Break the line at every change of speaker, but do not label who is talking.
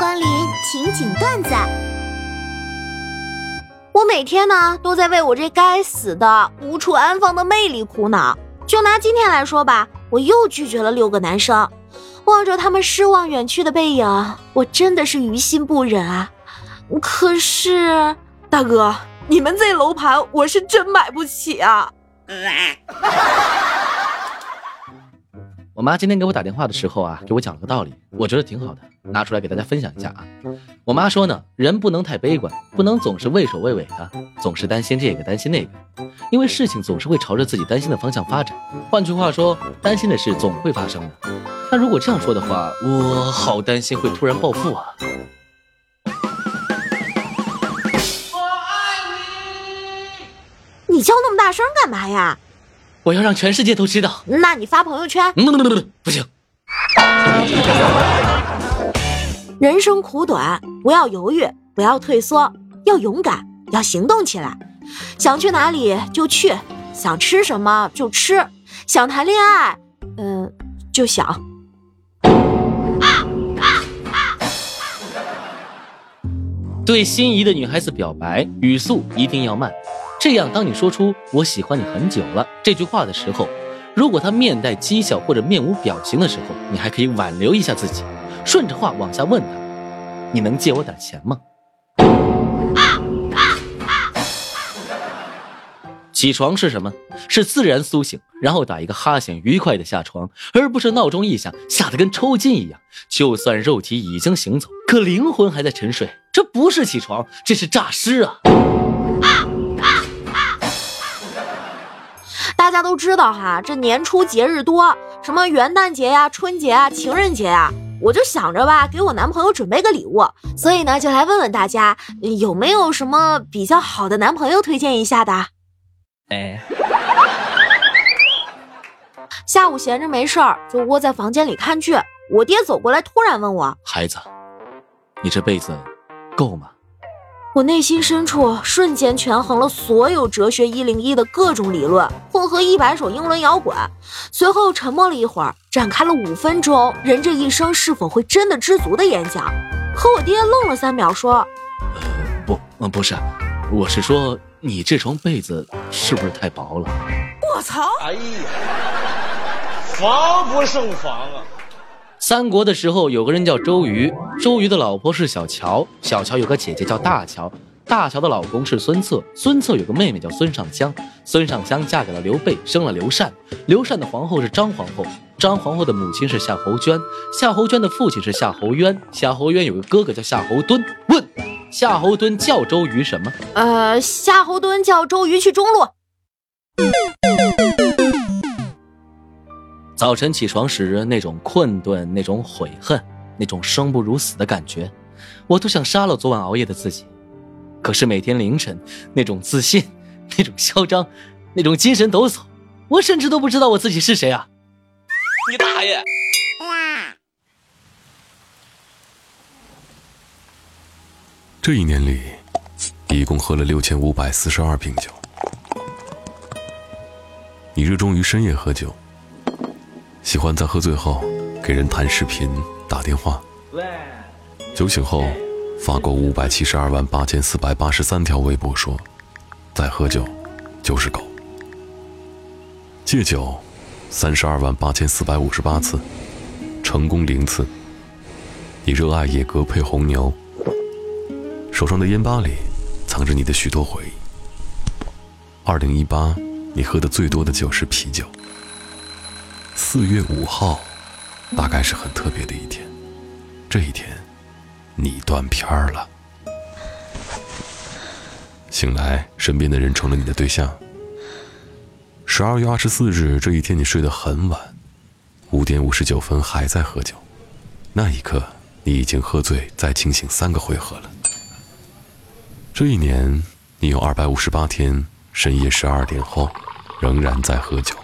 光临情景段子。我每天呢都在为我这该死的无处安放的魅力苦恼。就拿今天来说吧，我又拒绝了六个男生。望着他们失望远去的背影，我真的是于心不忍啊。可是，
大哥，你们这楼盘我是真买不起啊。
我妈今天给我打电话的时候啊，给我讲了个道理，我觉得挺好的，拿出来给大家分享一下啊。我妈说呢，人不能太悲观，不能总是畏首畏尾的，总是担心这个担心那个，因为事情总是会朝着自己担心的方向发展。换句话说，担心的事总会发生的。那如果这样说的话，我好担心会突然暴富啊！
我爱你，你叫那么大声干嘛呀？
我要让全世界都知道。
那你发朋友圈？
不不不不，不行。
人生苦短，不要犹豫，不要退缩，要勇敢，要行动起来。想去哪里就去，想吃什么就吃，想谈恋爱，嗯，就想。
对心仪的女孩子表白，语速一定要慢。这样，当你说出“我喜欢你很久了”这句话的时候，如果他面带讥笑或者面无表情的时候，你还可以挽留一下自己，顺着话往下问他：“你能借我点钱吗？”起床是什么？是自然苏醒，然后打一个哈欠，愉快的下床，而不是闹钟一响吓得跟抽筋一样。就算肉体已经行走，可灵魂还在沉睡，这不是起床，这是诈尸啊！
大家都知道哈，这年初节日多，什么元旦节呀、春节啊、情人节呀，我就想着吧，给我男朋友准备个礼物，所以呢，就来问问大家，有没有什么比较好的男朋友推荐一下的？哎，下午闲着没事儿，就窝在房间里看剧。我爹走过来，突然问我：“
孩子，你这辈子够吗？”
我内心深处瞬间权衡了所有哲学一零一的各种理论，混合一百首英伦摇滚，随后沉默了一会儿，展开了五分钟人这一生是否会真的知足的演讲。可我爹愣了三秒，说：“
呃，不，嗯，不是，我是说你这床被子是不是太薄了？”
我操！哎呀，防不胜防啊！
三国的时候，有个人叫周瑜，周瑜的老婆是小乔，小乔有个姐姐叫大乔，大乔的老公是孙策，孙策有个妹妹叫孙尚香，孙尚香嫁给了刘备，生了刘禅，刘禅的皇后是张皇后，张皇后的母亲是夏侯娟，夏侯娟的父亲是夏侯渊，夏侯渊有个哥哥叫夏侯惇。问，夏侯惇叫周瑜什么？
呃，夏侯惇叫周瑜去中路。
早晨起床时那种困顿、那种悔恨、那种生不如死的感觉，我都想杀了昨晚熬夜的自己。可是每天凌晨那种自信、那种嚣张、那种精神抖擞，我甚至都不知道我自己是谁啊！你大爷！
这一年里，一共喝了六千五百四十二瓶酒。你热衷于深夜喝酒。喜欢在喝醉后给人弹视频、打电话。酒醒后发过五百七十二万八千四百八十三条微博，说再喝酒就是狗。戒酒三十二万八千四百五十八次，成功零次。你热爱野格配红牛，手上的烟巴里藏着你的许多回忆。二零一八，你喝的最多的酒是啤酒。四月五号，大概是很特别的一天。这一天，你断片儿了。醒来，身边的人成了你的对象。十二月二十四日这一天，你睡得很晚，五点五十九分还在喝酒。那一刻，你已经喝醉再清醒三个回合了。这一年，你有二百五十八天深夜十二点后，仍然在喝酒。